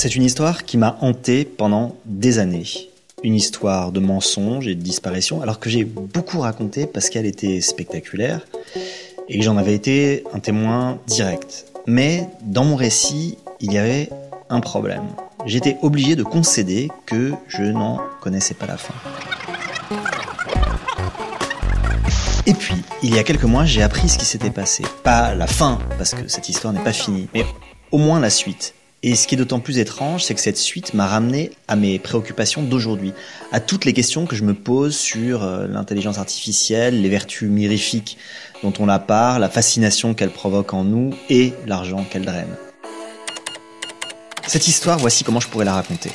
C'est une histoire qui m'a hanté pendant des années. Une histoire de mensonges et de disparition, alors que j'ai beaucoup raconté parce qu'elle était spectaculaire et que j'en avais été un témoin direct. Mais dans mon récit, il y avait un problème. J'étais obligé de concéder que je n'en connaissais pas la fin. Et puis, il y a quelques mois, j'ai appris ce qui s'était passé. Pas la fin, parce que cette histoire n'est pas finie, mais au moins la suite. Et ce qui est d'autant plus étrange, c'est que cette suite m'a ramené à mes préoccupations d'aujourd'hui, à toutes les questions que je me pose sur euh, l'intelligence artificielle, les vertus mirifiques dont on la parle, la fascination qu'elle provoque en nous et l'argent qu'elle draine. Cette histoire, voici comment je pourrais la raconter.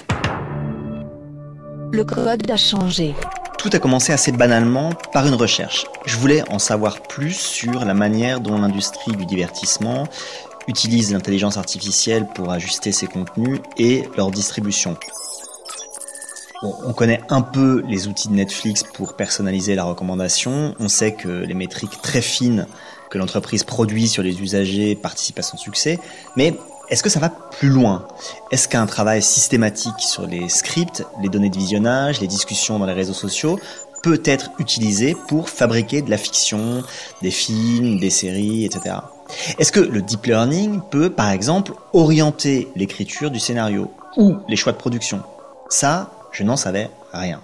Le code a changé. Tout a commencé assez banalement par une recherche. Je voulais en savoir plus sur la manière dont l'industrie du divertissement utilise l'intelligence artificielle pour ajuster ses contenus et leur distribution. on connaît un peu les outils de Netflix pour personnaliser la recommandation. On sait que les métriques très fines que l'entreprise produit sur les usagers participent à son succès. Mais est-ce que ça va plus loin? Est-ce qu'un travail systématique sur les scripts, les données de visionnage, les discussions dans les réseaux sociaux peut être utilisé pour fabriquer de la fiction, des films, des séries, etc. Est-ce que le deep learning peut, par exemple, orienter l'écriture du scénario ou les choix de production? Ça, je n'en savais rien.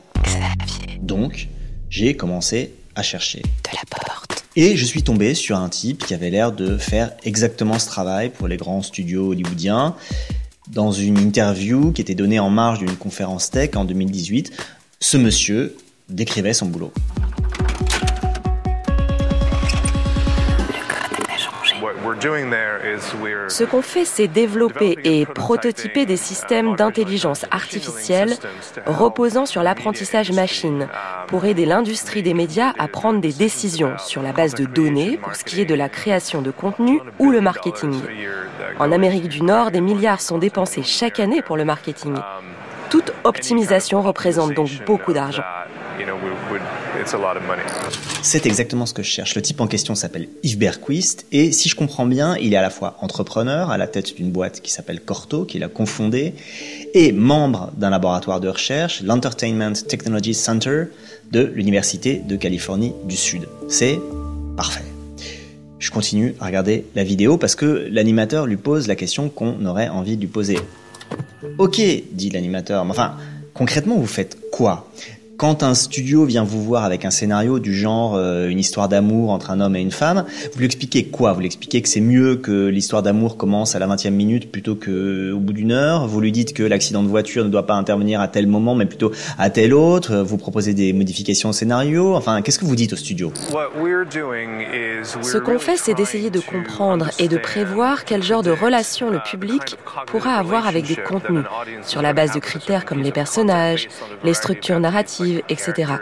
Donc, j'ai commencé à chercher. De la porte. Et je suis tombé sur un type qui avait l'air de faire exactement ce travail pour les grands studios hollywoodiens. Dans une interview qui était donnée en marge d'une conférence tech en 2018, ce monsieur décrivait son boulot. Ce qu'on fait, c'est développer et prototyper des systèmes d'intelligence artificielle reposant sur l'apprentissage machine pour aider l'industrie des médias à prendre des décisions sur la base de données pour ce qui est de la création de contenu ou le marketing. En Amérique du Nord, des milliards sont dépensés chaque année pour le marketing. Toute optimisation représente donc beaucoup d'argent. C'est exactement ce que je cherche. Le type en question s'appelle Yves Berquist et si je comprends bien, il est à la fois entrepreneur à la tête d'une boîte qui s'appelle Corto, qu'il a confondée, et membre d'un laboratoire de recherche, l'Entertainment Technology Center de l'Université de Californie du Sud. C'est parfait. Je continue à regarder la vidéo parce que l'animateur lui pose la question qu'on aurait envie de lui poser. Ok, dit l'animateur, mais enfin, concrètement, vous faites quoi? Quand un studio vient vous voir avec un scénario du genre euh, une histoire d'amour entre un homme et une femme, vous lui expliquez quoi? Vous lui expliquez que c'est mieux que l'histoire d'amour commence à la 20e minute plutôt que au bout d'une heure? Vous lui dites que l'accident de voiture ne doit pas intervenir à tel moment, mais plutôt à tel autre? Vous proposez des modifications au scénario? Enfin, qu'est-ce que vous dites au studio? Ce qu'on fait, c'est d'essayer de comprendre et de prévoir quel genre de relation le public pourra avoir avec des contenus, sur la base de critères comme les personnages, les structures narratives etc.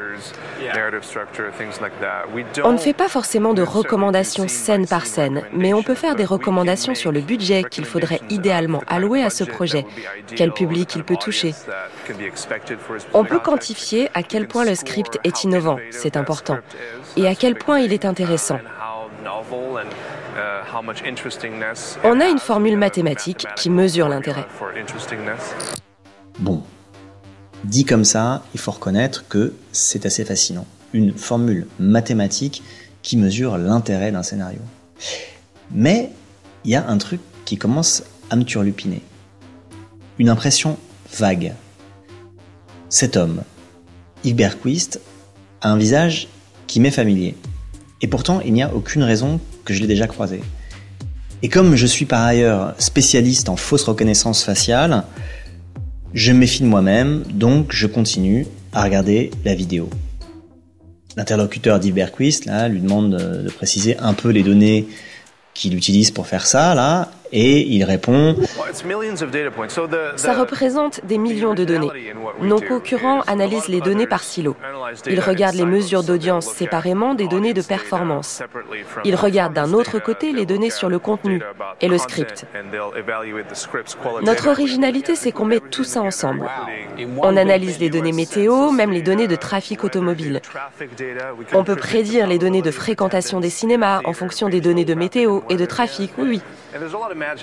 On ne fait pas forcément de recommandations scène par scène, mais on peut faire des recommandations sur le budget qu'il faudrait idéalement allouer à ce projet, quel public il peut toucher. On peut quantifier à quel point le script est innovant, c'est important, et à quel point il est intéressant. On a une formule mathématique qui mesure l'intérêt. Bon, Dit comme ça, il faut reconnaître que c'est assez fascinant. Une formule mathématique qui mesure l'intérêt d'un scénario. Mais il y a un truc qui commence à me turlupiner. Une impression vague. Cet homme, Yves Berquist, a un visage qui m'est familier. Et pourtant, il n'y a aucune raison que je l'ai déjà croisé. Et comme je suis par ailleurs spécialiste en fausse reconnaissance faciale, je me méfie de moi-même, donc je continue à regarder la vidéo. L'interlocuteur d'Iberquist là, lui demande de, préciser un peu les données qu'il utilise pour faire ça, là, et il répond Ça représente des millions de données. Nos concurrents analysent les données par silo. Il regarde les mesures d'audience séparément des données de performance. Il regarde d'un autre côté les données sur le contenu et le script. Notre originalité, c'est qu'on met tout ça ensemble. On analyse les données météo, même les données de trafic automobile. On peut prédire les données de fréquentation des cinémas en fonction des données de météo et de trafic, oui, oui.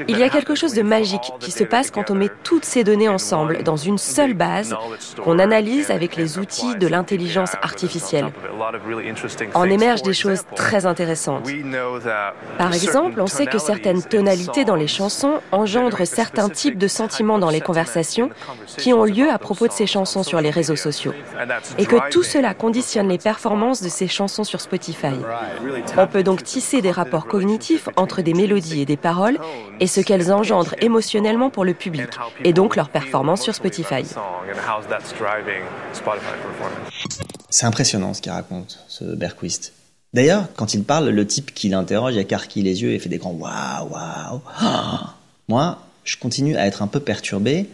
Il y a quelque chose de magique qui se passe quand on met toutes ces données ensemble dans une seule base qu'on analyse avec les outils de l'intelligence artificielle. En émergent des choses très intéressantes. Par exemple, on sait que certaines tonalités dans les chansons engendrent certains types de sentiments dans les conversations qui ont lieu à propos de ces chansons sur les réseaux sociaux. Et que tout cela conditionne les performances de ces chansons sur Spotify. On peut donc tisser des rapports cognitifs entre des mélodies et des paroles et ce qu'elles engendrent émotionnellement pour le public et donc leur performance sur Spotify. C'est impressionnant ce qu'il raconte, ce Berquist. D'ailleurs, quand il parle, le type qui l'interroge écarquille les yeux et fait des grands waouh, waouh. Moi, je continue à être un peu perturbé,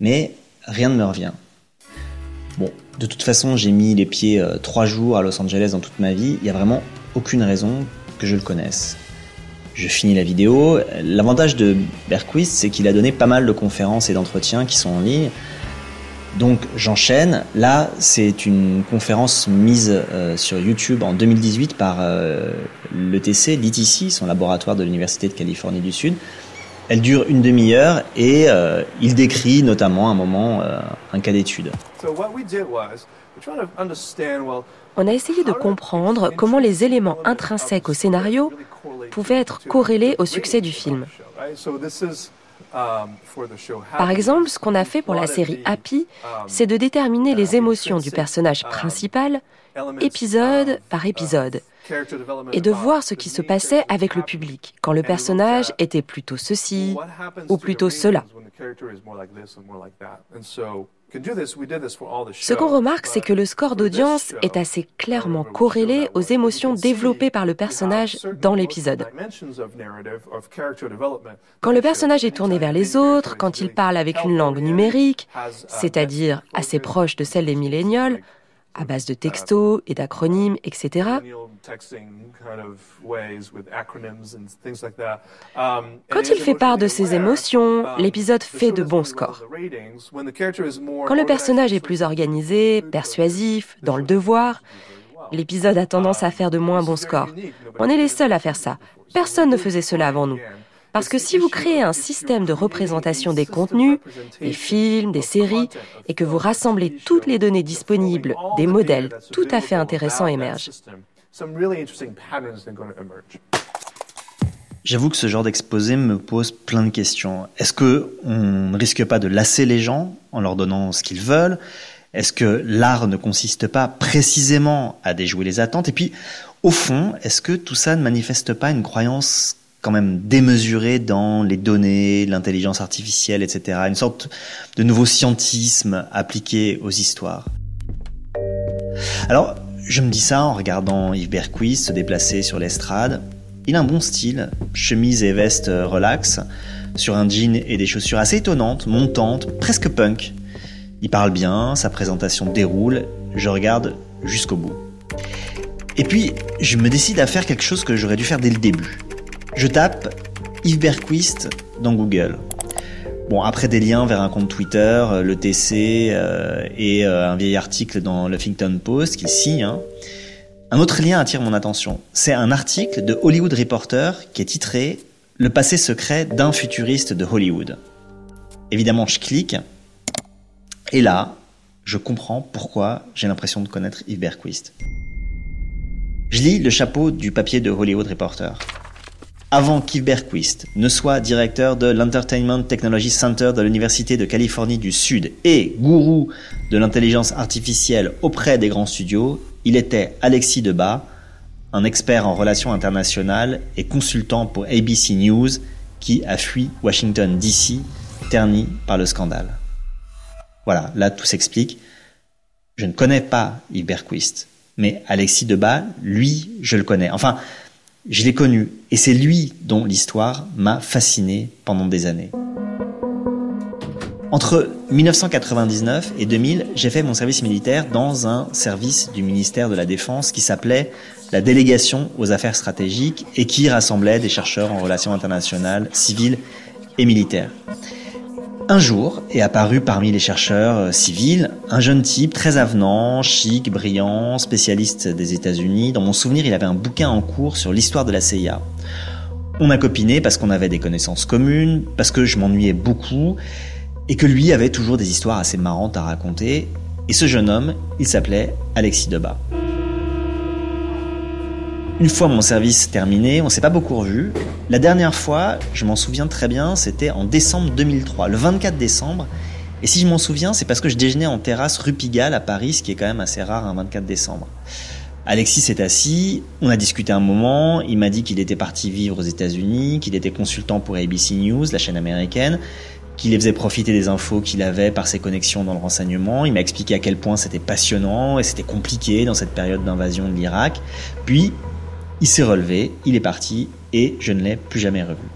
mais rien ne me revient. Bon, de toute façon, j'ai mis les pieds euh, trois jours à Los Angeles dans toute ma vie. Il n'y a vraiment aucune raison que je le connaisse je finis la vidéo. L'avantage de Berquist, c'est qu'il a donné pas mal de conférences et d'entretiens qui sont en ligne. Donc j'enchaîne. Là, c'est une conférence mise euh, sur YouTube en 2018 par euh, l'ETC, l'ETC, son laboratoire de l'Université de Californie du Sud. Elle dure une demi-heure et euh, il décrit notamment un moment, un cas d'étude. On a essayé de comprendre comment les éléments intrinsèques au scénario pouvaient être corrélés au succès du film. Par exemple, ce qu'on a fait pour la série Happy, c'est de déterminer les émotions du personnage principal, épisode par épisode, et de voir ce qui se passait avec le public, quand le personnage était plutôt ceci ou plutôt cela. Ce qu'on remarque, c'est que le score d'audience est assez clairement corrélé aux émotions développées par le personnage dans l'épisode. Quand le personnage est tourné vers les autres, quand il parle avec une langue numérique, c'est-à-dire assez proche de celle des millénials, à base de textos et d'acronymes, etc. Quand il fait part de ses émotions, l'épisode fait de bons scores. Quand le personnage est plus organisé, persuasif, dans le devoir, l'épisode a tendance à faire de moins bons scores. On est les seuls à faire ça. Personne ne faisait cela avant nous. Parce que si vous créez un système de représentation des contenus, des films, des séries, et que vous rassemblez toutes les données disponibles, des modèles tout à fait intéressants émergent. J'avoue que ce genre d'exposé me pose plein de questions. Est-ce que on ne risque pas de lasser les gens en leur donnant ce qu'ils veulent? Est-ce que l'art ne consiste pas précisément à déjouer les attentes? Et puis, au fond, est-ce que tout ça ne manifeste pas une croyance quand même démesuré dans les données, l'intelligence artificielle, etc. Une sorte de nouveau scientisme appliqué aux histoires. Alors, je me dis ça en regardant Yves Berquist se déplacer sur l'estrade. Il a un bon style, chemise et veste relax, sur un jean et des chaussures assez étonnantes, montantes, presque punk. Il parle bien, sa présentation déroule, je regarde jusqu'au bout. Et puis, je me décide à faire quelque chose que j'aurais dû faire dès le début. Je tape Yves Berquist dans Google. Bon, après des liens vers un compte Twitter, euh, le TC euh, et euh, un vieil article dans le Huffington Post qui signe. Hein. Un autre lien attire mon attention. C'est un article de Hollywood Reporter qui est titré Le passé secret d'un futuriste de Hollywood. Évidemment, je clique. Et là, je comprends pourquoi j'ai l'impression de connaître Yves Berquist. Je lis le chapeau du papier de Hollywood Reporter avant qu'Yves Berquist ne soit directeur de l'Entertainment Technology Center de l'Université de Californie du Sud et gourou de l'intelligence artificielle auprès des grands studios, il était Alexis Debat, un expert en relations internationales et consultant pour ABC News qui a fui Washington DC, terni par le scandale. Voilà, là tout s'explique. Je ne connais pas Yves Berquist, mais Alexis Debat, lui, je le connais. Enfin, je l'ai connu et c'est lui dont l'histoire m'a fasciné pendant des années. Entre 1999 et 2000, j'ai fait mon service militaire dans un service du ministère de la Défense qui s'appelait la délégation aux affaires stratégiques et qui rassemblait des chercheurs en relations internationales, civiles et militaires. Un jour est apparu parmi les chercheurs euh, civils un jeune type très avenant, chic, brillant, spécialiste des États-Unis. Dans mon souvenir, il avait un bouquin en cours sur l'histoire de la CIA. On a copiné parce qu'on avait des connaissances communes, parce que je m'ennuyais beaucoup, et que lui avait toujours des histoires assez marrantes à raconter. Et ce jeune homme, il s'appelait Alexis Debat. Une fois mon service terminé, on s'est pas beaucoup revu. La dernière fois, je m'en souviens très bien, c'était en décembre 2003, le 24 décembre. Et si je m'en souviens, c'est parce que je déjeunais en terrasse rue Pigalle à Paris, ce qui est quand même assez rare un 24 décembre. Alexis s'est assis, on a discuté un moment, il m'a dit qu'il était parti vivre aux États-Unis, qu'il était consultant pour ABC News, la chaîne américaine, qu'il les faisait profiter des infos qu'il avait par ses connexions dans le renseignement. Il m'a expliqué à quel point c'était passionnant et c'était compliqué dans cette période d'invasion de l'Irak. Puis, il s'est relevé, il est parti et je ne l'ai plus jamais revu.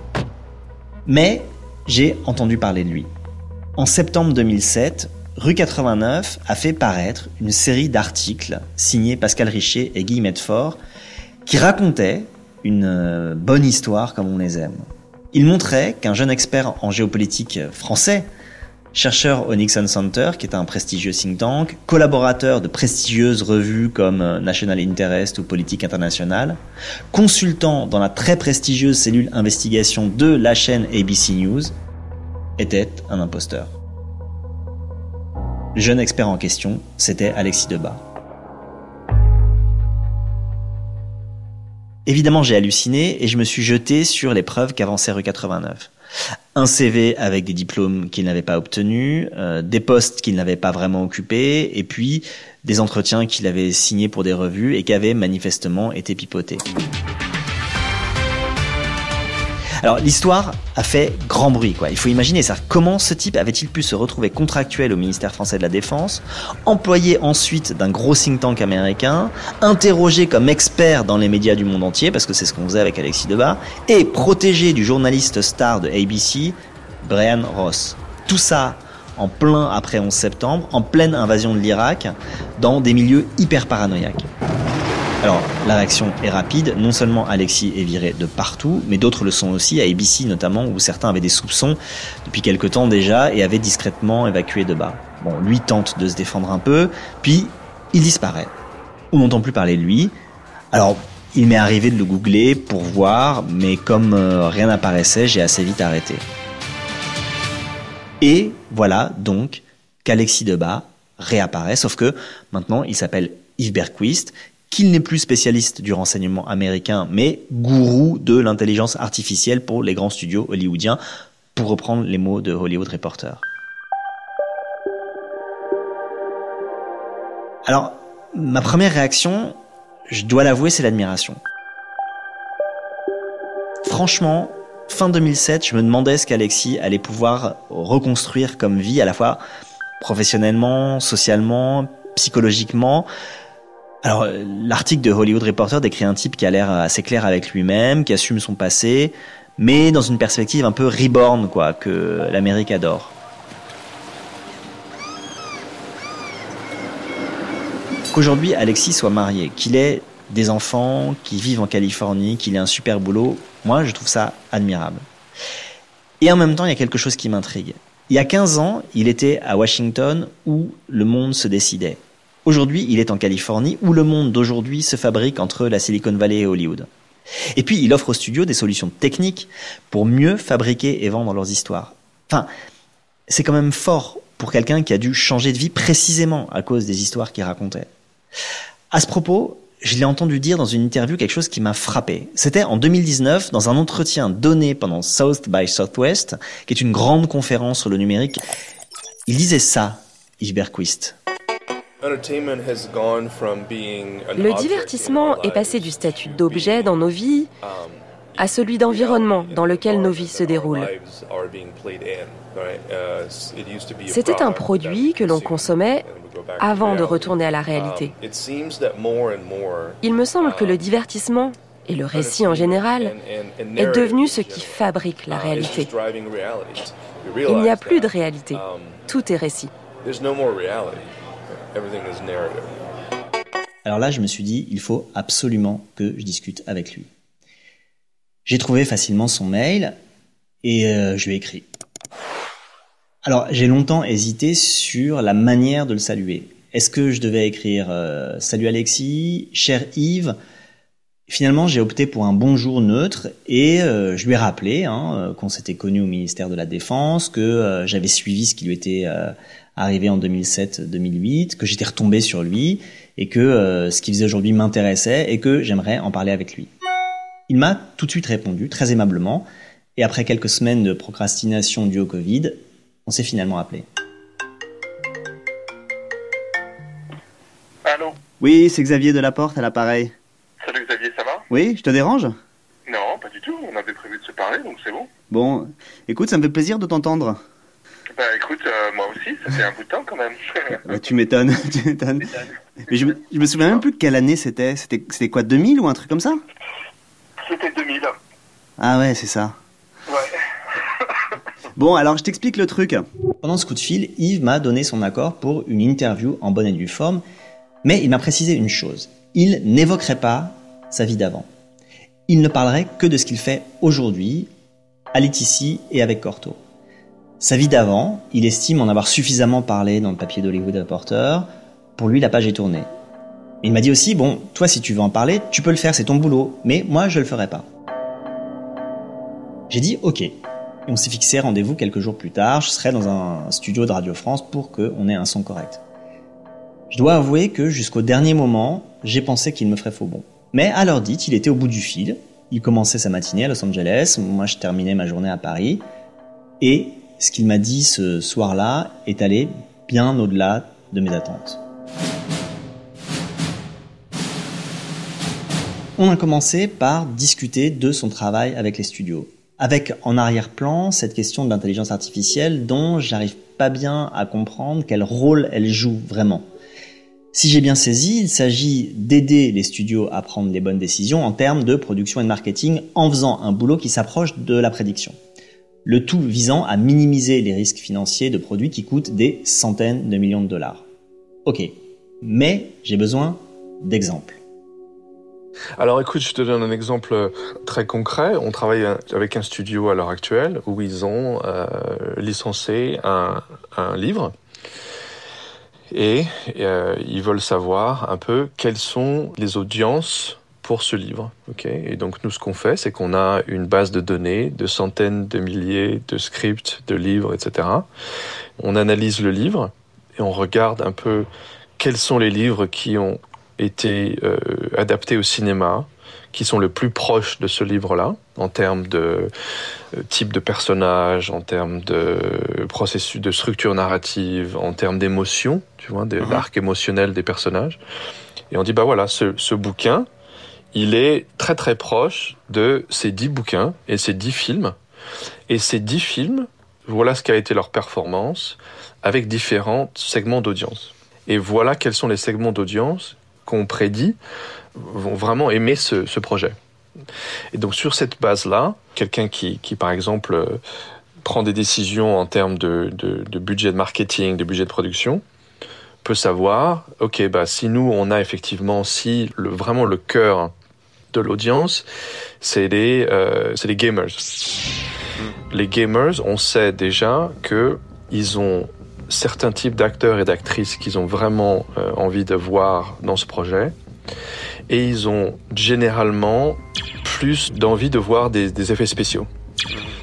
Mais j'ai entendu parler de lui. En septembre 2007, Rue 89 a fait paraître une série d'articles signés Pascal Richer et Guy Medfort qui racontaient une euh, bonne histoire comme on les aime. Ils montraient qu'un jeune expert en géopolitique français chercheur au Nixon Center, qui est un prestigieux think tank, collaborateur de prestigieuses revues comme euh, National Interest ou Politique Internationale, consultant dans la très prestigieuse cellule investigation de la chaîne ABC News, était un imposteur. Le jeune expert en question, c'était Alexis Debat. Évidemment, j'ai halluciné et je me suis jeté sur les preuves qu'avançait Rue 89 un CV avec des diplômes qu'il n'avait pas obtenus, euh, des postes qu'il n'avait pas vraiment occupés, et puis des entretiens qu'il avait signés pour des revues et qui avaient manifestement été pipotés. Alors l'histoire a fait grand bruit, quoi. Il faut imaginer ça. Comment ce type avait-il pu se retrouver contractuel au ministère français de la Défense, employé ensuite d'un gros think tank américain, interrogé comme expert dans les médias du monde entier, parce que c'est ce qu'on faisait avec Alexis Debat, et protégé du journaliste star de ABC, Brian Ross. Tout ça en plein après 11 septembre, en pleine invasion de l'Irak, dans des milieux hyper paranoïaques. Alors, la réaction est rapide. Non seulement Alexis est viré de partout, mais d'autres le sont aussi, à ABC notamment, où certains avaient des soupçons depuis quelque temps déjà et avaient discrètement évacué de bas. Bon, lui tente de se défendre un peu, puis il disparaît. On n'entend plus parler de lui. Alors, il m'est arrivé de le googler pour voir, mais comme euh, rien n'apparaissait, j'ai assez vite arrêté. Et voilà donc qu'Alexis Debat réapparaît, sauf que maintenant il s'appelle Yves Berquist qu'il n'est plus spécialiste du renseignement américain, mais gourou de l'intelligence artificielle pour les grands studios hollywoodiens, pour reprendre les mots de Hollywood Reporter. Alors, ma première réaction, je dois l'avouer, c'est l'admiration. Franchement, fin 2007, je me demandais ce qu'Alexis allait pouvoir reconstruire comme vie, à la fois professionnellement, socialement, psychologiquement. Alors, l'article de Hollywood Reporter décrit un type qui a l'air assez clair avec lui-même, qui assume son passé, mais dans une perspective un peu reborn, quoi, que l'Amérique adore. Qu'aujourd'hui Alexis soit marié, qu'il ait des enfants, qu'il vive en Californie, qu'il ait un super boulot, moi je trouve ça admirable. Et en même temps, il y a quelque chose qui m'intrigue. Il y a 15 ans, il était à Washington où le monde se décidait. Aujourd'hui, il est en Californie où le monde d'aujourd'hui se fabrique entre la Silicon Valley et Hollywood. Et puis, il offre aux studios des solutions techniques pour mieux fabriquer et vendre leurs histoires. Enfin, c'est quand même fort pour quelqu'un qui a dû changer de vie précisément à cause des histoires qu'il racontait. À ce propos, je l'ai entendu dire dans une interview quelque chose qui m'a frappé. C'était en 2019, dans un entretien donné pendant South by Southwest, qui est une grande conférence sur le numérique. Il disait ça, Yves. Le divertissement est passé du statut d'objet dans nos vies um, à celui d'environnement dans lequel nos vies se déroulent. Uh, C'était un produit que l'on consommait avant de retourner à la réalité. Um, Il me semble que le divertissement et le récit en général est devenu ce qui fabrique la réalité. Il n'y a plus de réalité, tout est récit. Alors là, je me suis dit, il faut absolument que je discute avec lui. J'ai trouvé facilement son mail et euh, je lui ai écrit. Alors, j'ai longtemps hésité sur la manière de le saluer. Est-ce que je devais écrire euh, Salut Alexis, cher Yves? Finalement, j'ai opté pour un bonjour neutre et euh, je lui ai rappelé hein, qu'on s'était connu au ministère de la Défense, que j'avais suivi ce qui lui était arrivé en 2007-2008, que j'étais retombé sur lui et que ce qu'il faisait aujourd'hui m'intéressait et que j'aimerais en parler avec lui. Il m'a tout de suite répondu, très aimablement, et après quelques semaines de procrastination due au Covid, on s'est finalement appelé. Allô? Oui, c'est Xavier de la Porte à l'appareil. Salut Xavier, ça va? Oui, je te dérange? Non, pas du tout, on avait prévu de se parler, donc c'est bon. Bon, écoute, ça me fait plaisir de t'entendre. Bah écoute, euh, moi aussi, ça fait un bout de temps quand même. Bah, tu m'étonnes, tu m'étonnes. Mais je me, je me souviens même plus de quelle année c'était. C'était, c'était quoi, 2000 ou un truc comme ça? C'était 2000. Ah ouais, c'est ça. Ouais. Bon, alors je t'explique le truc. Pendant ce coup de fil, Yves m'a donné son accord pour une interview en bonne et due forme, mais il m'a précisé une chose. Il n'évoquerait pas sa vie d'avant. Il ne parlerait que de ce qu'il fait aujourd'hui, à Laetitia et avec Corto. Sa vie d'avant, il estime en avoir suffisamment parlé dans le papier d'Hollywood Reporter. Pour lui, la page est tournée. Il m'a dit aussi, bon, toi si tu veux en parler, tu peux le faire, c'est ton boulot, mais moi je le ferai pas. J'ai dit ok. Et on s'est fixé rendez-vous quelques jours plus tard. Je serai dans un studio de Radio France pour qu'on ait un son correct. Je dois avouer que jusqu'au dernier moment, j'ai pensé qu'il me ferait faux bon. Mais à l'heure dite, il était au bout du fil. Il commençait sa matinée à Los Angeles. Moi, je terminais ma journée à Paris. Et ce qu'il m'a dit ce soir-là est allé bien au-delà de mes attentes. On a commencé par discuter de son travail avec les studios avec en arrière-plan cette question de l'intelligence artificielle dont j'arrive pas bien à comprendre quel rôle elle joue vraiment. Si j'ai bien saisi, il s'agit d'aider les studios à prendre les bonnes décisions en termes de production et de marketing en faisant un boulot qui s'approche de la prédiction. Le tout visant à minimiser les risques financiers de produits qui coûtent des centaines de millions de dollars. Ok, mais j'ai besoin d'exemples. Alors écoute, je te donne un exemple euh, très concret. On travaille avec un studio à l'heure actuelle où ils ont euh, licencié un, livre et euh, ils veulent savoir un peu quelles sont les audiences pour ce livre. et donc nous, ce qu'on fait, c'est qu'on a une base de données de centaines de milliers de scripts, de livres, etc. On analyse le livre et on regarde un peu quels sont les livres qui ont été euh, adaptés au cinéma, qui sont le plus proches de ce livre-là, en termes de euh, type de personnage, en termes de processus de structure narrative, en termes d'émotion, tu vois, de mhm. l'arc émotionnel des personnages. Et on dit, bah voilà, ce, ce bouquin, il est très très proche de ces dix bouquins et ces dix films. Et ces dix films, voilà ce qu'a été leur performance avec différents segments d'audience. Et voilà quels sont les segments d'audience qu'on prédit vont vraiment aimer ce, projet. Et donc sur cette base-là, quelqu'un qui, par exemple, euh, prend des décisions en termes de, budget de marketing, de budget de production, peut savoir, ok, bah, si nous, on a effectivement, si vraiment le cœur de l'audience, c'est les, euh, les gamers. Les gamers, on sait déjà que ils ont certains types d'acteurs et d'actrices qu'ils ont vraiment euh, envie de voir dans ce projet. Et ils ont généralement plus d'envie de voir des, effets spéciaux.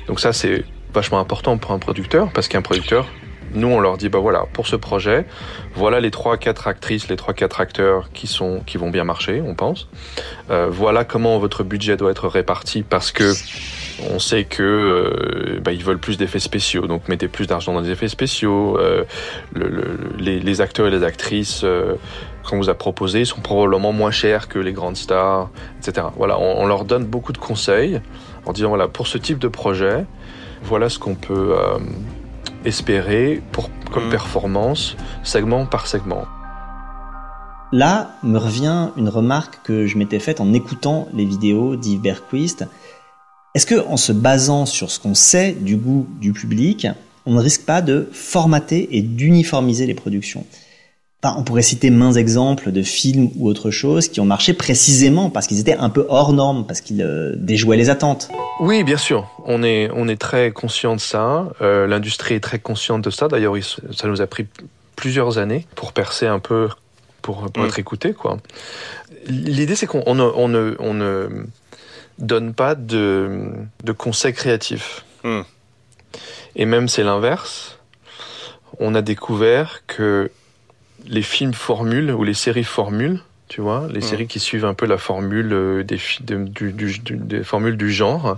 Donc ça, c'est vachement important pour un producteur, parce qu'un producteur, nous, on leur dit, bah voilà, pour ce projet, voilà les trois, quatre actrices, les trois, quatre acteurs qui sont, qui vont bien marcher, on pense. Euh, voilà comment votre budget doit être réparti, parce que on sait que euh, bah, ils veulent plus d'effets spéciaux, donc mettez plus d'argent dans les effets spéciaux. Euh, les, acteurs et les actrices qu'on vous a proposés sont probablement moins chers que les grandes stars, etc. Voilà, on, leur donne beaucoup de conseils en disant voilà pour ce type de projet, voilà ce qu'on peut espérer pour comme mmh. performance segment par segment. Là me revient une remarque que je m'étais faite en écoutant les vidéos d'Yves Berquist. Est-ce que, en se basant sur ce qu'on sait du goût du public, on ne risque pas de formater et d'uniformiser les productions? On pourrait citer mains exemples de films ou autre chose qui ont marché précisément parce qu'ils étaient un peu hors normes, parce qu'ils euh, déjouaient les attentes. Oui, bien sûr. On est, on est très conscient de ça. Euh, l'industrie est très consciente de ça. D'ailleurs, ça nous a pris plusieurs années pour percer un peu pour, mm. être écouté. Quoi. L'idée, c'est qu'on ne, on ne, on ne donne pas de, de conseils créatifs. Mm. Et même c'est l'inverse. On a découvert que les films formules ou les séries formules, tu vois, les mm. séries qui suivent un peu la formule euh, des, du, des formules du genre,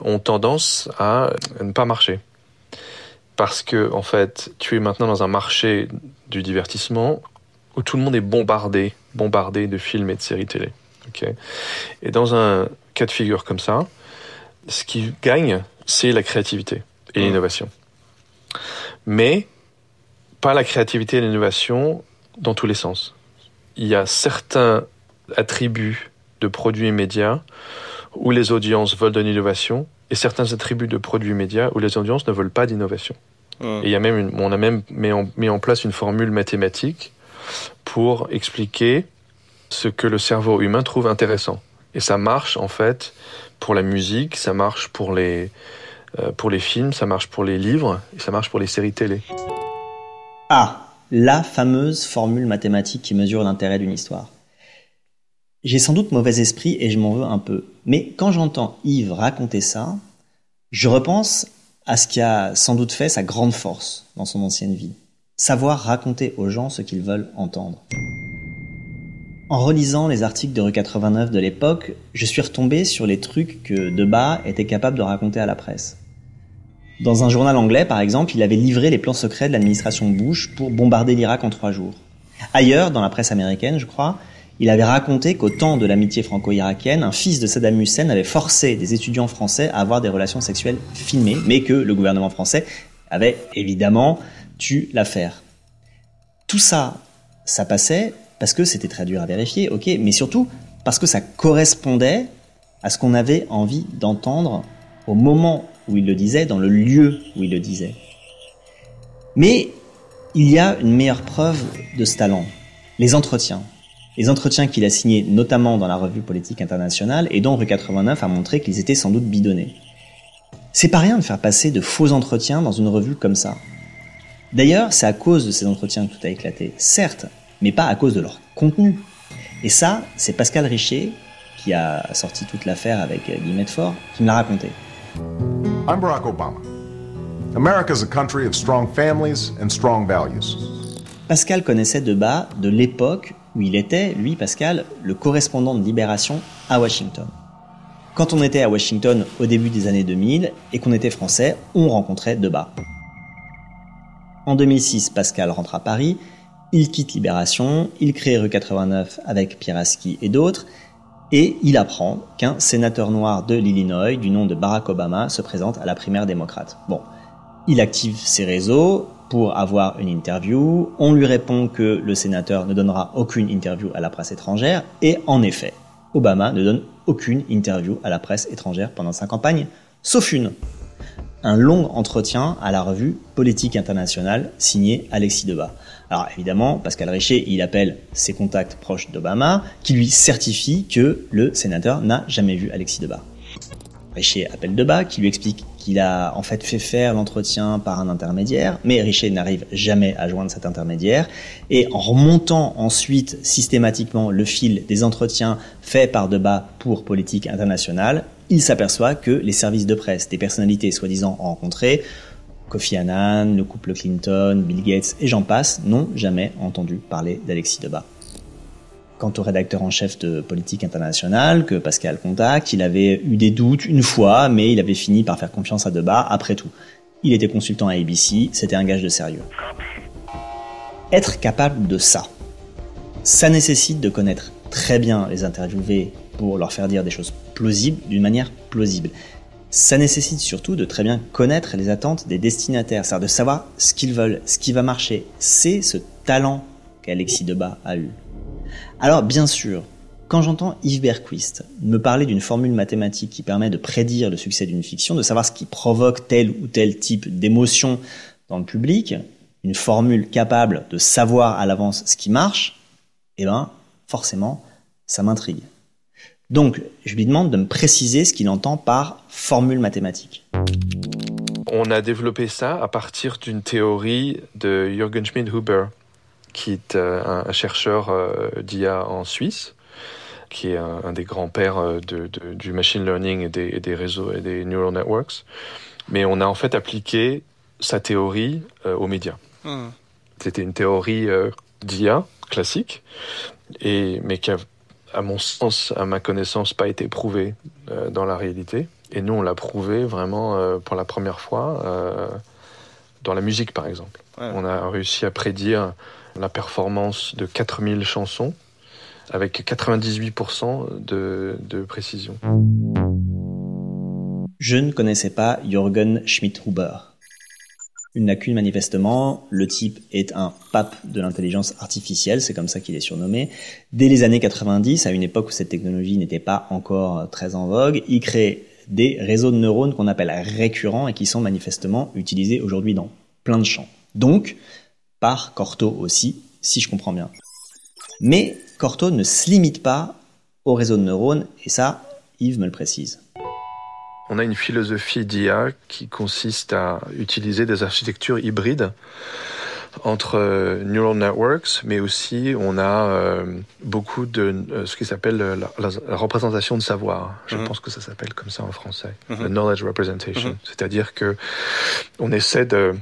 ont tendance à ne pas marcher. Parce que, en fait, tu es maintenant dans un marché du divertissement où tout le monde est bombardé, bombardé de films et de séries télé. et dans un cas de figure comme ça, ce qui gagne, c'est la créativité et mmh. l'innovation. Mais pas la créativité et l'innovation dans tous les sens. Il y a certains attributs de produits médias où les audiences veulent de l'innovation et certains attributs de produits médias où les audiences ne veulent pas d'innovation. Mmh. Et il y a même on a même mis en place une formule mathématique pour expliquer ce que le cerveau humain trouve intéressant. Et ça marche en fait pour la musique, ça marche pour les, euh, pour les films, ça marche pour les livres et ça marche pour les séries télé. Ah, la fameuse formule mathématique qui mesure l'intérêt d'une histoire. J'ai sans doute mauvais esprit et je m'en veux un peu. Mais quand j'entends Yves raconter ça, je repense à ce qui a sans doute fait sa grande force dans son ancienne vie savoir raconter aux gens ce qu'ils veulent entendre. En relisant les articles de Rue 89 de l'époque, je suis retombé sur les trucs que Debat était capable de raconter à la presse. Dans un journal anglais, par exemple, il avait livré les plans secrets de l'administration Bush pour bombarder l'Irak en trois jours. Ailleurs, dans la presse américaine, je crois, il avait raconté qu'au temps de l'amitié franco-irakienne, un fils de Saddam Hussein avait forcé des étudiants français à avoir des relations sexuelles filmées, mais que le gouvernement français avait évidemment l'affaire. Tout ça, ça passait parce que c'était très dur à vérifier, ok, mais surtout parce que ça correspondait à ce qu'on avait envie d'entendre au moment où il le disait, dans le lieu où il le disait. Mais il y a une meilleure preuve de ce talent, les entretiens. Les entretiens qu'il a signés notamment dans la revue politique internationale et dont Rue 89 a montré qu'ils étaient sans doute bidonnés. C'est pas rien de faire passer de faux entretiens dans une revue comme ça. D'ailleurs, c'est à cause de ces entretiens que tout a éclaté, certes, mais pas à cause de leur contenu. Et ça, c'est Pascal Richer, qui a sorti toute l'affaire avec Guy Medford, qui me l'a raconté. I'm Barack Obama. America is a country of strong families and strong values. Pascal connaissait de bas de l'époque où il était, lui, Pascal, le correspondant de Libération à Washington. Quand on était à Washington au début des années 2000 et qu'on était français, on rencontrait Debat. En 2006, Pascal rentre à Paris, il quitte Libération, il crée Rue 89 avec Pieraski et d'autres, et il apprend qu'un sénateur noir de l'Illinois, du nom de Barack Obama, se présente à la primaire démocrate. Bon, il active ses réseaux pour avoir une interview, on lui répond que le sénateur ne donnera aucune interview à la presse étrangère, et en effet, Obama ne donne aucune interview à la presse étrangère pendant sa campagne, sauf une un long entretien à la revue Politique internationale signé Alexis Debat. Alors évidemment, Pascal Richer, il appelle ses contacts proches d'Obama qui lui certifient que le sénateur n'a jamais vu Alexis Debat. Richer appelle Debat qui lui explique qu'il a en fait fait faire l'entretien par un intermédiaire, mais Richer n'arrive jamais à joindre cet intermédiaire. Et en remontant ensuite systématiquement le fil des entretiens faits par Debat pour Politique internationale, il s'aperçoit que les services de presse des personnalités soi-disant rencontrées, Kofi Annan, le couple Clinton, Bill Gates et j'en passe, n'ont jamais entendu parler d'Alexis Debat. Quant au rédacteur en chef de Politique internationale, que Pascal contacte, il avait eu des doutes une fois, mais il avait fini par faire confiance à Debat après tout. Il était consultant à ABC, c'était un gage de sérieux. Être capable de ça, ça nécessite de connaître très bien les interviewés pour leur faire dire des choses plausibles d'une manière plausible. Ça nécessite surtout de très bien connaître les attentes des destinataires, c'est-à-dire de savoir ce qu'ils veulent, ce qui va marcher. C'est ce talent qu'Alexis Debat a eu. Alors bien sûr, quand j'entends Yves Berquist me parler d'une formule mathématique qui permet de prédire le succès d'une fiction, de savoir ce qui provoque tel ou tel type d'émotion dans le public, une formule capable de savoir à l'avance ce qui marche, eh ben, forcément, ça m'intrigue. Donc, je lui demande de me préciser ce qu'il entend par formule mathématique. On a développé ça à partir d'une théorie de Jürgen Schmidt-Huber, qui est euh, un chercheur euh, d'IA en Suisse, qui est un, des grands-pères euh, du machine learning et des, réseaux et des neural networks. Mais on a en fait appliqué sa théorie aux médias. Hmm. C'était une théorie d'IA classique, et, mais qui a à mon sens, à ma connaissance, pas été prouvé euh, dans la réalité. Et nous, on l'a prouvé vraiment euh, pour la première fois euh, dans la musique, par exemple. On a réussi à prédire la performance de 4000 chansons avec 98% de, de précision. Je ne connaissais pas Jürgen Schmidt-Huber une lacune manifestement. Le type est un pape de l'intelligence artificielle, c'est comme ça qu'il est surnommé. Dès les années 90, à une époque où cette technologie n'était pas encore très en vogue, il crée des réseaux de neurones qu'on appelle récurrents et qui sont manifestement utilisés aujourd'hui dans plein de champs. Donc, par Corto aussi, si je comprends bien. Mais Corto ne se limite pas aux réseaux de neurones, et ça, Yves me le précise. On a une philosophie d'IA qui consiste à utiliser des architectures hybrides entre euh, neural networks, mais aussi on a euh, beaucoup de euh, ce qui s'appelle la, représentation de savoir. Je mhm. pense que ça s'appelle comme ça en français, mhm. knowledge representation. Mhm. C'est-à-dire que on essaie de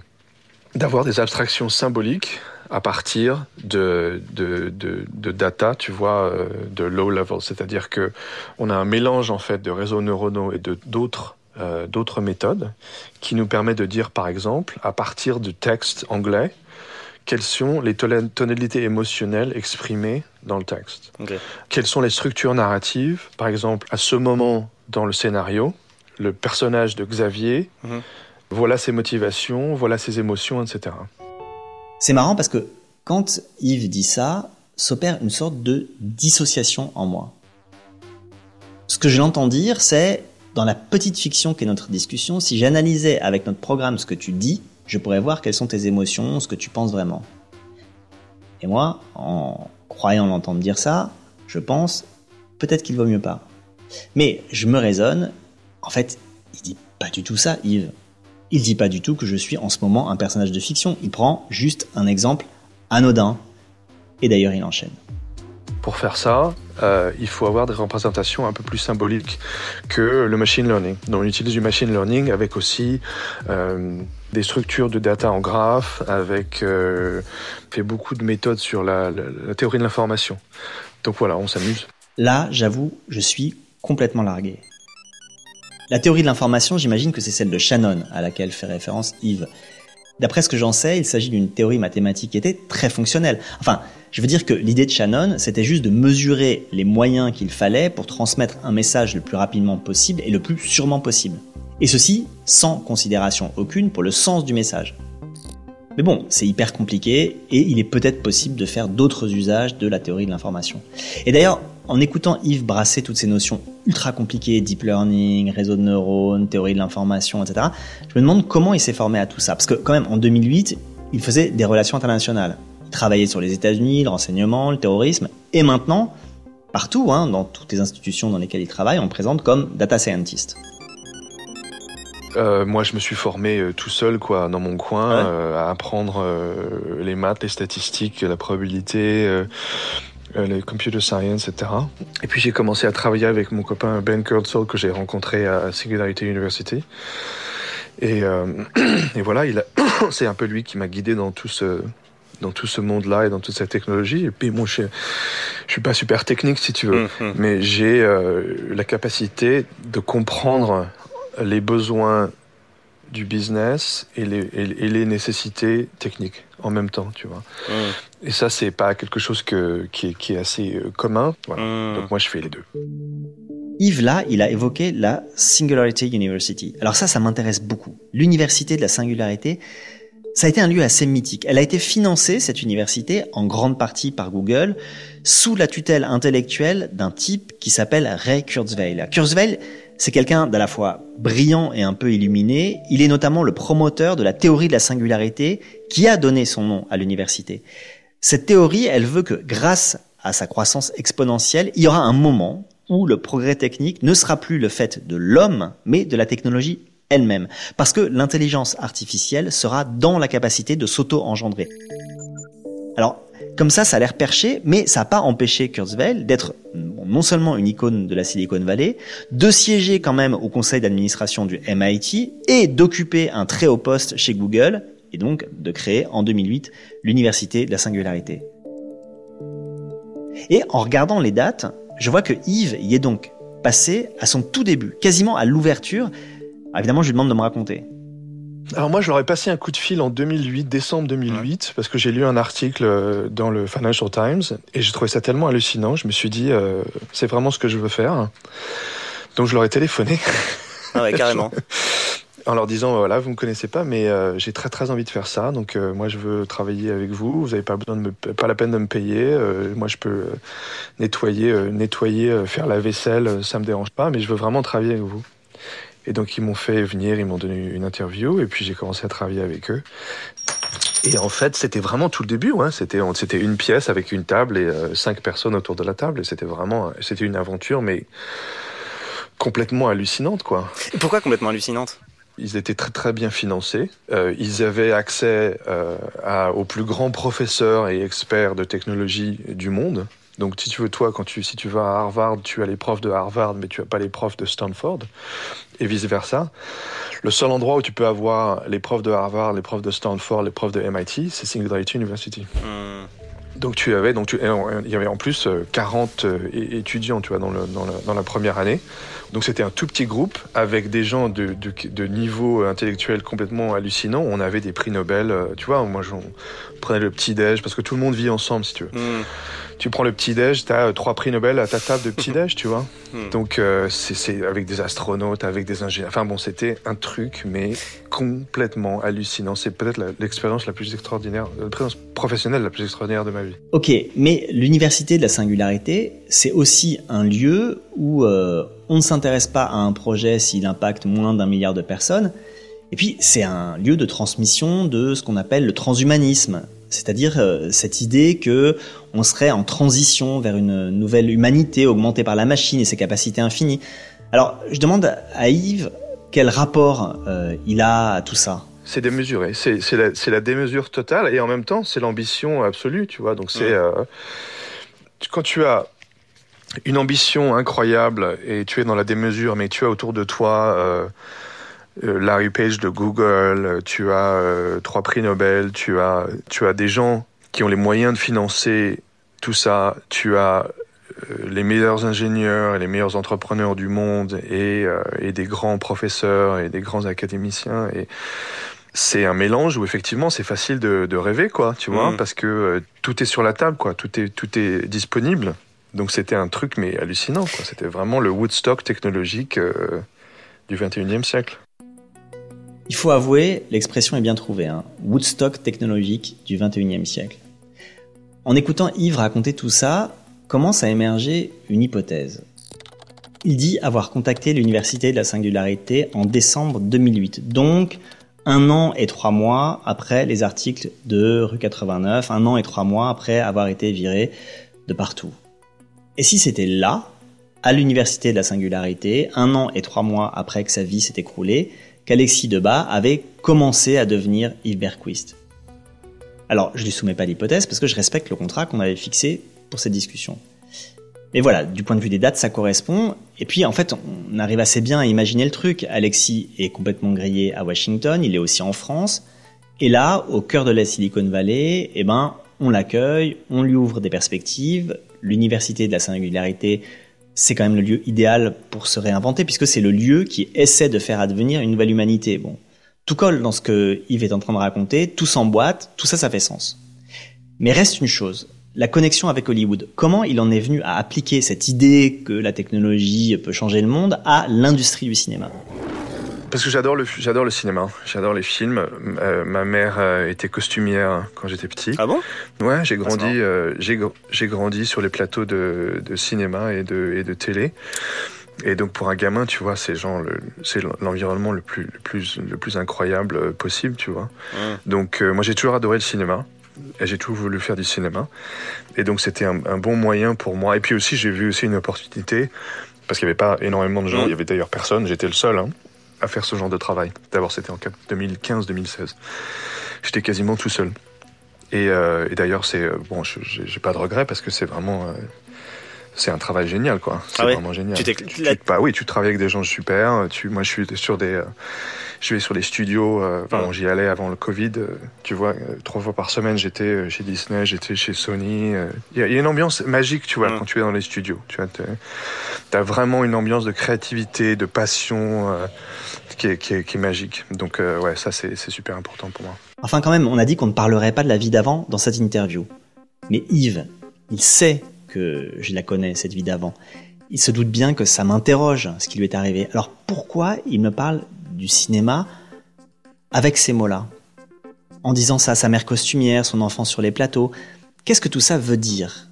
d'avoir des abstractions symboliques à partir de, de, de, data, tu vois, euh, de low level. C'est-à-dire que on a un mélange en fait de réseaux neuronaux et de d'autres euh, d'autres méthodes qui nous permet de dire, par exemple, à partir du texte anglais, quelles sont les tonalités émotionnelles exprimées dans le texte. Quelles sont les structures narratives, par exemple, à ce moment dans le scénario, le personnage de Xavier, mhm. voilà ses motivations, voilà ses émotions, etc. C'est marrant parce que quand Yves dit ça, s'opère une sorte de dissociation en moi. Ce que je l'entends dire, c'est dans la petite fiction qu'est notre discussion, si j'analysais avec notre programme ce que tu dis, je pourrais voir quelles sont tes émotions, ce que tu penses vraiment. Et moi, en croyant l'entendre dire ça, je pense peut-être qu'il vaut mieux pas. Mais je me raisonne, en fait, il dit pas du tout ça, Yves. Il dit pas du tout que je suis en ce moment un personnage de fiction. Il prend juste un exemple anodin. Et d'ailleurs, il enchaîne. Pour faire ça, euh, il faut avoir des représentations un peu plus symboliques que le machine learning. Donc on utilise du machine learning avec aussi euh, des structures de data en graphe, avec euh, fait beaucoup de méthodes sur la, la théorie de l'information. Donc voilà, on s'amuse. Là, j'avoue, je suis complètement largué. La théorie de l'information, j'imagine que c'est celle de Shannon à laquelle fait référence Yves. D'après ce que j'en sais, il s'agit d'une théorie mathématique qui était très fonctionnelle. Enfin, je veux dire que l'idée de Shannon, c'était juste de mesurer les moyens qu'il fallait pour transmettre un message le plus rapidement possible et le plus sûrement possible. Et ceci sans considération aucune pour le sens du message. Mais bon, c'est hyper compliqué et il est peut-être possible de faire d'autres usages de la théorie de l'information. Et d'ailleurs, en écoutant Yves brasser toutes ces notions ultra compliquées, deep learning, réseau de neurones, théorie de l'information, etc., je me demande comment il s'est formé à tout ça. Parce que quand même, en 2008, il faisait des relations internationales. Il travaillait sur les États-Unis, le renseignement, le terrorisme, et maintenant, partout, hein, dans toutes les institutions dans lesquelles il travaille, on le présente comme data scientist. Euh, moi, je me suis formé euh, tout seul, quoi, dans mon coin, euh, à apprendre les maths, les statistiques, la probabilité, les computer science, etc. Et puis j'ai commencé à travailler avec mon copain Ben Kurtzel que j'ai rencontré à Singularity University. Et, et voilà, il c'est un peu lui qui m'a guidé dans tout ce dans tout ce monde-là et dans toute cette technologie. Et puis moi, je, je suis pas super technique si tu veux, mm-hmm. mais j'ai la capacité de comprendre les besoins du business et les, et, les, nécessités techniques en même temps, tu vois. Mmh. Et ça, c'est pas quelque chose que, qui, est, qui est assez euh, commun. Voilà. Mmh. Donc moi, je fais les deux. Yves, là, il a évoqué la Singularity University. Alors ça, ça m'intéresse beaucoup. L'université de la singularité, Ça a été un lieu assez mythique. Elle a été financée, cette université, en grande partie par Google, sous la tutelle intellectuelle d'un type qui s'appelle Ray Kurzweil. Kurzweil, c'est quelqu'un d'à la fois brillant et un peu illuminé. Il est notamment le promoteur de la théorie de la singularité qui a donné son nom à l'université. Cette théorie, elle veut que grâce à sa croissance exponentielle, il y aura un moment où le progrès technique ne sera plus le fait de l'homme, mais de la technologie elle-même. Parce que l'intelligence artificielle sera dans la capacité de s'auto-engendrer. Alors, comme ça, ça a l'air perché, mais ça n'a pas empêché Kurzweil d'être non seulement une icône de la Silicon Valley, de siéger quand même au conseil d'administration du MIT et d'occuper un très haut poste chez Google, et donc de créer en 2008 l'Université de la Singularité. Et en regardant les dates, je vois que Yves y est donc passé à son tout début, quasiment à l'ouverture. Évidemment, je lui demande de me raconter. Alors moi, je leur ai passé un coup de fil en 2008, décembre 2008, parce que j'ai lu un article euh, dans le Financial Times et j'ai trouvé ça tellement hallucinant. Je me suis dit, euh, c'est vraiment ce que je veux faire. Donc je leur ai téléphoné. Ah ouais, carrément. en leur disant voilà vous me connaissez pas mais euh, j'ai très très envie de faire ça donc euh, moi je veux travailler avec vous vous n'avez pas besoin de me pas la peine de me payer euh, moi je peux nettoyer nettoyer faire la vaisselle ça me dérange pas mais je veux vraiment travailler avec vous et donc ils m'ont fait venir ils m'ont donné une interview et puis j'ai commencé à travailler avec eux et en fait, c'était vraiment tout le début. Hein. C'était, c'était une pièce avec une table et cinq personnes autour de la table. Et c'était vraiment, c'était une aventure, mais complètement hallucinante, quoi. pourquoi complètement hallucinante? Ils étaient très très bien financés. Euh, ils avaient accès euh, à, aux plus grands professeurs et experts de technologie du monde. Donc, si tu veux, toi, quand tu, si tu vas à Harvard, tu as les profs de Harvard, mais tu as pas les profs de Stanford, et vice versa. Le seul endroit où tu peux avoir les profs de Harvard, les profs de Stanford, les profs de MIT, c'est Singularity University. Hmm. Donc tu avais, donc tu, il y avait en plus 40 euh, étudiants, tu vois, dans, le, dans, dans la première année. Donc c'était un tout petit groupe avec des gens de, de, de, niveau intellectuel complètement hallucinant. On avait des prix Nobel, euh, tu vois. Moi, prenais le petit déj parce que tout le monde vit ensemble, si tu veux. Hmm. Tu prends le petit déj, tu as euh, trois prix Nobel à ta table de petit déj, tu vois. Hmm. Donc euh, c'est avec des astronautes, avec des ingénieurs. Enfin bon, c'était un truc, mais complètement hallucinant. C'est peut-être l'expérience la, plus extraordinaire, l'expérience professionnelle la plus extraordinaire de ma vie. Ok, mais l'université de la singularité, c'est aussi un lieu où on ne s'intéresse pas à un projet s'il impacte moins d'un milliard de personnes. Et puis, c'est un lieu de transmission de ce qu'on appelle le transhumanisme, c'est-à-dire euh, cette idée que on serait en transition vers une nouvelle humanité augmentée par la machine et ses capacités infinies. Alors, je demande à Yves quel rapport euh, il a à tout ça. C'est démesuré, c'est la, la, démesure totale et en même temps c'est l'ambition absolue, tu vois. Donc c'est euh, quand tu as une ambition incroyable et tu es dans la démesure, mais tu as autour de toi Larry Page de Google, tu as euh, trois prix Nobel, tu as, tu as des gens qui ont les moyens de financer tout ça, tu as euh, les meilleurs ingénieurs et les meilleurs entrepreneurs du monde et, et des grands professeurs et des grands académiciens et c'est un mélange où effectivement c'est facile de, de, rêver quoi tu vois mmh. parce que tout est sur la table quoi tout est tout est disponible donc c'était un truc mais hallucinant. C'était vraiment le Woodstock technologique euh, du 21e siècle. Il faut avouer, l'expression est bien trouvée, hein. Woodstock technologique du 21e siècle. En écoutant Yves raconter tout ça, commence à émerger une hypothèse. Il dit avoir contacté l'Université de la Singularité en décembre 2008, donc un an et trois mois après les articles de rue 89, un an et trois mois après avoir été viré de partout. Et si c'était là, à l'université de la singularité, un an et trois mois après que sa vie s'est écroulée, qu'Alexis Debat avait commencé à devenir Yves Alors, je lui soumets pas l'hypothèse parce que je respecte le contrat qu'on avait fixé pour cette discussion. Mais voilà, du point de vue des dates, ça correspond. Et puis, en fait, on arrive assez bien à imaginer le truc. Alexis est complètement grillé à Washington, il est aussi en France. Et là, au cœur de la Silicon Valley, eh ben, on l'accueille, on lui ouvre des perspectives, l'université de la singularité, c'est quand même le lieu idéal pour se réinventer, puisque c'est le lieu qui essaie de faire advenir une nouvelle humanité. Bon, tout colle dans ce que Yves est en train de raconter, tout s'emboîte, tout ça, ça fait sens. Mais reste une chose, la connexion avec Hollywood. Comment il en est venu à appliquer cette idée que la technologie peut changer le monde à l'industrie du cinéma? Parce que j'adore le, j'adore le cinéma, j'adore les films. Euh, ma mère euh, était costumière quand j'étais petit. Ah bon? Ouais, j'ai grandi, euh, j'ai, j'ai grandi sur les plateaux de, de, cinéma et de, et de télé. Et donc pour un gamin, tu vois, c'est genre le, c'est l'environnement le plus, le plus, le plus incroyable possible, tu vois. Donc moi j'ai toujours adoré le cinéma. Et j'ai toujours voulu faire du cinéma. Et donc c'était un, un, bon moyen pour moi. Et puis aussi j'ai vu aussi une opportunité parce qu'il n'y avait pas énormément de gens. Il y avait d'ailleurs personne. J'étais le seul. Hein à faire ce genre de travail. D'abord, c'était en 2015-2016. J'étais quasiment tout seul. Et, euh, d'ailleurs, c'est euh, bon, j'ai pas de regrets parce que c'est vraiment, euh, c'est un travail génial, quoi. C'est ah ouais vraiment génial. Tu tu, tu, bah oui, tu travailles avec des gens super. Tu, moi, je suis sur des, euh, je vais sur les studios. Euh, enfin, j'y allais avant le Covid. Euh, tu vois, trois fois par semaine, j'étais chez Disney, j'étais chez Sony. Il y, y, a une ambiance magique, tu vois, quand tu es dans les studios. Tu as vraiment une ambiance de créativité, de passion qui est, qui, est, qui, est, magique. Donc ouais, ça c'est super important pour moi. Enfin quand même, on a dit qu'on ne parlerait pas de la vie d'avant dans cette interview. Mais Yves, il sait que je la connais, cette vie d'avant. Il se doute bien que ça m'interroge, ce qui lui est arrivé. Alors pourquoi il me parle du cinéma avec ces mots-là En disant ça à sa mère costumière, son enfant sur les plateaux. Qu'est-ce que tout ça veut dire?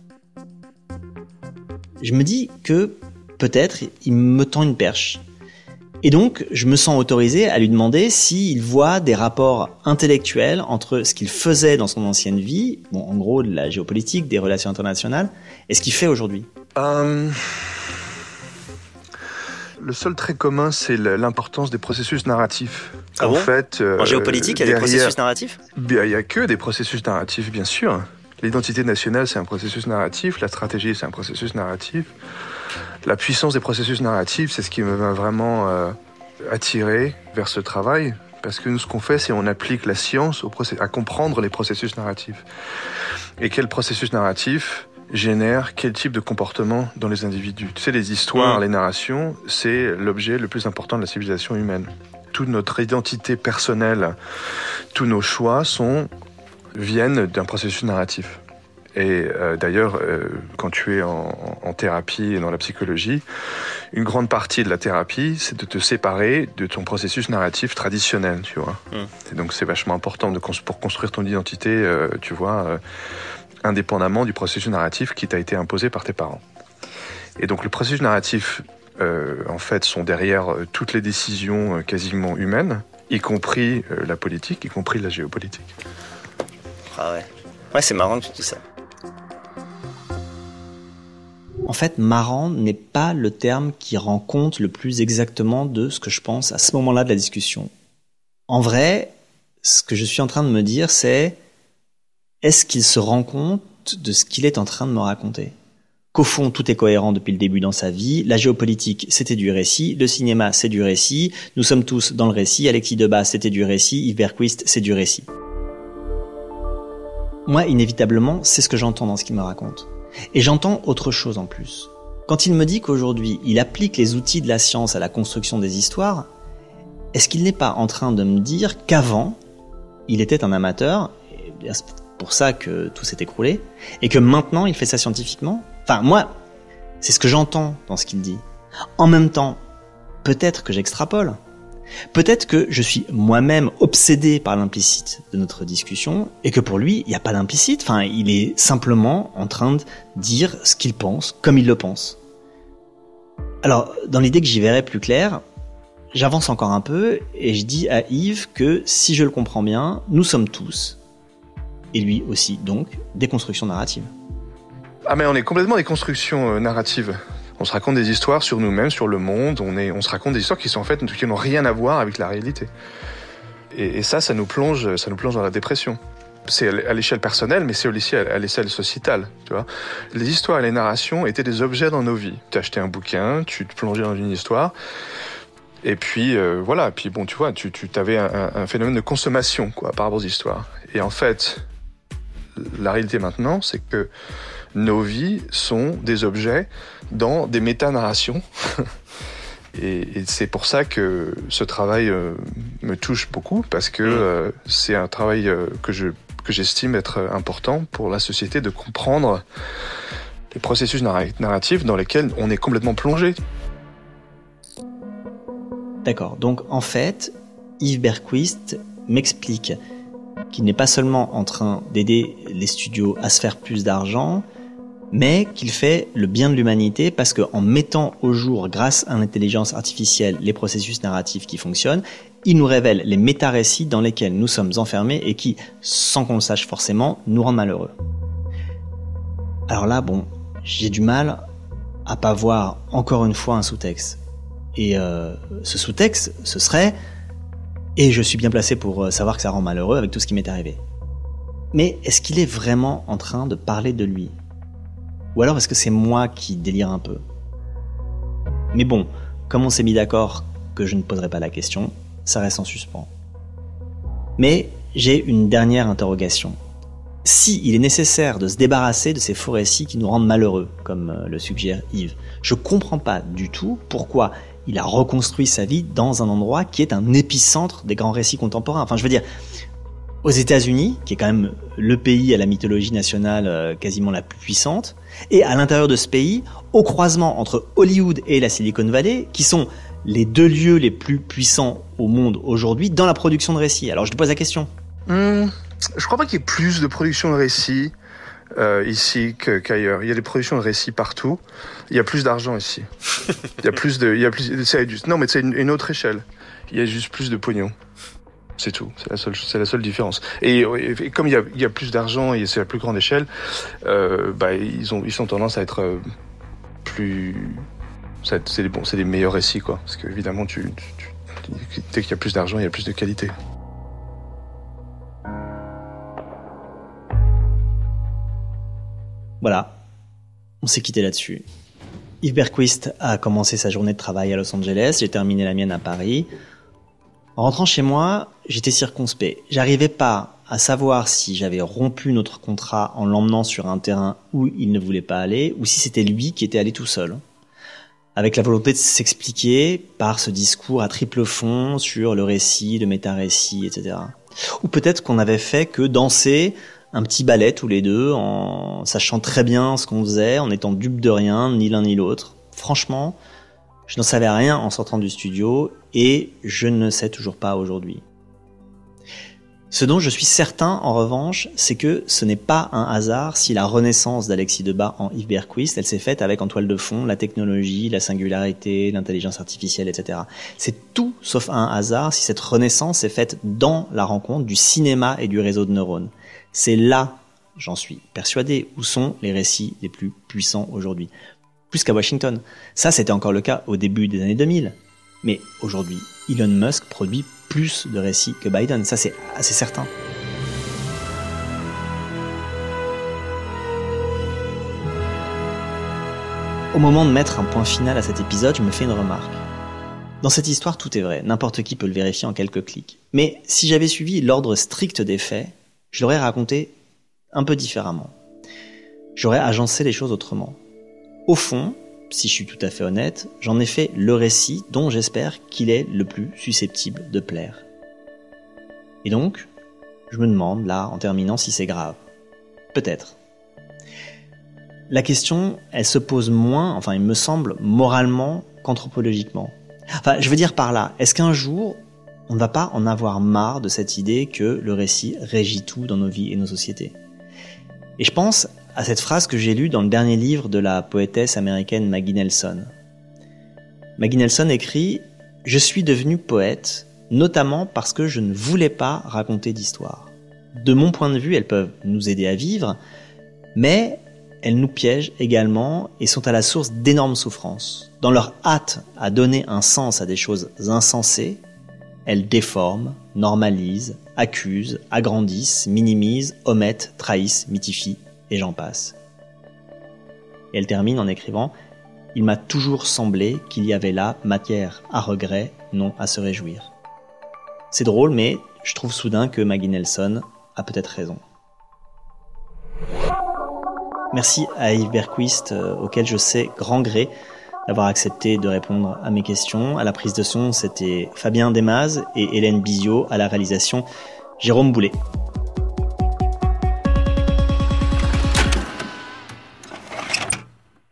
Je me dis que peut-être il me tend une perche. Et donc, je me sens autorisé à lui demander s'il voit des rapports intellectuels entre ce qu'il faisait dans son ancienne vie, bon, en gros, de la géopolitique, des relations internationales, et ce qu'il fait aujourd'hui. Euh... Le seul trait commun, c'est l'importance des processus narratifs. Ah en bon fait, euh, en géopolitique, il y a derrière... des processus narratifs Il n'y a que des processus narratifs, bien sûr. L'identité nationale, c'est un processus narratif. La stratégie, c'est un processus narratif la puissance des processus narratifs, c'est ce qui m'a vraiment euh, attiré vers ce travail. Parce que nous, ce qu'on fait, c'est on applique la science au à comprendre les processus narratifs. Et quel processus narratif génère quel type de comportement dans les individus? Tu sais, les histoires, mmh. les narrations, c'est l'objet le plus important de la civilisation humaine. Toute notre identité personnelle, tous nos choix sont viennent d'un processus narratif. Et euh, d'ailleurs, euh, quand tu es en, en, thérapie et dans la psychologie, une grande partie de la thérapie, c'est de te séparer de ton processus narratif traditionnel, tu vois. Mm. Et donc c'est vachement important de, pour construire ton identité, euh, tu vois, indépendamment du processus narratif qui t'a été imposé par tes parents. Et donc le processus narratif, en fait, sont derrière toutes les décisions quasiment humaines, y compris la politique, y compris la géopolitique. Ah ouais. Ouais, c'est marrant que tu dis ça. En fait, marrant n'est pas le terme qui rend compte le plus exactement de ce que je pense à ce moment-là de la discussion. En vrai, ce que je suis en train de me dire, c'est est-ce qu'il se rend compte de ce qu'il est en train de me raconter? Qu'au fond, tout est cohérent depuis le début dans sa vie. La géopolitique, c'était du récit. Le cinéma, c'est du récit. Nous sommes tous dans le récit. Alexis Debat, c'était du récit. Yves Berquist, c'est du récit. Moi, inévitablement, c'est ce que j'entends dans ce qu'il me raconte. Et j'entends autre chose en plus. Quand il me dit qu'aujourd'hui, il applique les outils de la science à la construction des histoires, est-ce qu'il n'est pas en train de me dire qu'avant, il était un amateur, et c'est pour ça que tout s'est écroulé, et que maintenant il fait ça scientifiquement? Enfin, moi, c'est ce que j'entends dans ce qu'il dit. En même temps, peut-être que j'extrapole. Peut-être que je suis moi-même obsédé par l'implicite de notre discussion et que pour lui, il n'y a pas d'implicite. Enfin, il est simplement en train de dire ce qu'il pense comme il le pense. Alors, dans l'idée que j'y verrai plus clair, j'avance encore un peu et je dis à Yves que si je le comprends bien, nous sommes tous, et lui aussi donc, des constructions narratives. Ah mais on est complètement des constructions euh, narratives on se raconte des histoires sur nous-mêmes, sur le monde, on, est, on se raconte des histoires qui sont en fait qui n'ont rien à voir avec la réalité. Et, ça, ça nous plonge, ça nous plonge dans la dépression. C'est à l'échelle personnelle, mais c'est aussi à l'échelle sociétale. Tu vois, les histoires et les narrations étaient des objets dans nos vies. Tu achetais un bouquin, tu te plongeais dans une histoire. Et puis euh, voilà, puis bon, tu vois, tu, tu avais un, un, phénomène de consommation quoi par rapport aux histoires. Et en fait, la réalité maintenant, c'est que nos vies sont des objets dans des méta-narrations. et, et c'est pour ça que ce travail euh, me touche beaucoup, parce que mm. euh, c'est un travail euh, que je que j'estime être important pour la société de comprendre les processus narratifs dans lesquels on est complètement plongé. D'accord. Donc en fait, Yves Berquist m'explique qu'il n'est pas seulement en train d'aider les studios à se faire plus d'argent, mais qu'il fait le bien de l'humanité parce qu'en mettant au jour, grâce à l'intelligence artificielle, les processus narratifs qui fonctionnent, il nous révèle les méta-récits dans lesquels nous sommes enfermés et qui, sans qu'on le sache forcément, nous rendent malheureux. Alors là, bon, j'ai du mal à pas voir encore une fois un sous-texte. Et euh, ce sous-texte, ce serait et je suis bien placé pour euh, savoir que ça rend malheureux avec tout ce qui m'est arrivé. Mais est-ce qu'il est vraiment en train de parler de lui? Ou alors est-ce que c'est moi qui délire un peu Mais bon, comme on s'est mis d'accord que je ne poserai pas la question, ça reste en suspens. Mais j'ai une dernière interrogation. Si il est nécessaire de se débarrasser de ces faux récits qui nous rendent malheureux, comme euh, le suggère Yves, je comprends pas du tout pourquoi il a reconstruit sa vie dans un endroit qui est un épicentre des grands récits contemporains. Enfin, je veux dire, aux États-Unis, qui est quand même le pays à la mythologie nationale euh, quasiment la plus puissante, et à l'intérieur de ce pays, au croisement entre Hollywood et la Silicon Valley, qui sont les deux lieux les plus puissants au monde aujourd'hui dans la production de récits. Alors je te pose la question. Hmm, je crois pas qu'il y ait plus de production de récits euh, ici qu'ailleurs. il y a des productions de récits partout. Il y a plus d'argent ici. Il y a plus de, il y a plus, non mais c'est une, autre échelle. Il y a juste plus de pognon. C'est tout. C'est la seule, différence. Et, comme il y a, plus d'argent et c'est la plus grande échelle, euh, bah ils ont, tendance à être euh, plus, c'est des bons, c'est meilleurs récits quoi. Parce qu'évidemment, dès qu'il y a plus d'argent, il y a plus de qualité. Voilà, on s'est quitté là-dessus. Yves Berquist a commencé sa journée de travail à Los Angeles, j'ai terminé la mienne à Paris. En rentrant chez moi, j'étais circonspect. J'arrivais pas à savoir si j'avais rompu notre contrat en l'emmenant sur un terrain où il ne voulait pas aller, ou si c'était lui qui était allé tout seul. Avec la volonté de s'expliquer par ce discours à triple fond sur le récit, le méta-récit, etc. Ou peut-être qu'on avait fait que danser un petit ballet tous les deux, en sachant très bien ce qu'on faisait, en étant dupe de rien, ni l'un ni l'autre. Franchement, je n'en savais rien en sortant du studio et je ne sais toujours pas aujourd'hui. Ce dont je suis certain, en revanche, c'est que ce n'est pas un hasard si la renaissance d'Alexis Debat en Yves Berquist, elle s'est faite avec en toile de fond la technologie, la singularité, l'intelligence artificielle, etc. C'est tout sauf un hasard si cette renaissance est faite dans la rencontre du cinéma et du réseau de neurones. C'est là, j'en suis persuadé, où sont les récits les plus puissants aujourd'hui. Plus qu'à Washington. Ça, c'était encore le cas au début des années 2000. Mais aujourd'hui, Elon Musk produit plus de récits que Biden. Ça, c'est assez certain. Au moment de mettre un point final à cet épisode, je me fais une remarque. Dans cette histoire, tout est vrai, n'importe qui peut le vérifier en quelques clics. Mais si j'avais suivi l'ordre strict des faits, je l'aurais raconté un peu différemment. J'aurais agencé les choses autrement. Au fond, si je suis tout à fait honnête, j'en ai fait le récit dont j'espère qu'il est le plus susceptible de plaire. Et donc, je me demande, là, en terminant, si c'est grave. Peut-être. La question, elle se pose moins, enfin, il me semble, moralement qu'anthropologiquement. Enfin, je veux dire par là, est-ce qu'un jour, on ne va pas en avoir marre de cette idée que le récit régit tout dans nos vies et nos sociétés? Et je pense à cette phrase que j'ai lue dans le dernier livre de la poétesse américaine Maggie Nelson. Maggie Nelson écrit Je suis devenue poète, notamment parce que je ne voulais pas raconter d'histoire. De mon point de vue, elles peuvent nous aider à vivre, mais elles nous piègent également et sont à la source d'énormes souffrances. Dans leur hâte à donner un sens à des choses insensées, elles déforment, normalisent, accusent, agrandissent, minimisent, omettent, trahissent, mythifient, et j'en passe. Elle termine en écrivant Il m'a toujours semblé qu'il y avait là matière à regret, non à se réjouir. C'est drôle, mais je trouve soudain que Maggie Nelson a peut-être raison. Merci à Yves Berquist, euh, auquel je sais grand gré d'avoir accepté de répondre à mes questions. À la prise de son, c'était Fabien Desmaz et Hélène Bizio à la réalisation Jérôme Boulet.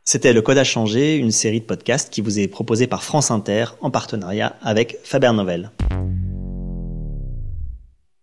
C'était Le Code a changé, une série de podcasts qui vous est proposée par France Inter en partenariat avec Faber Novel.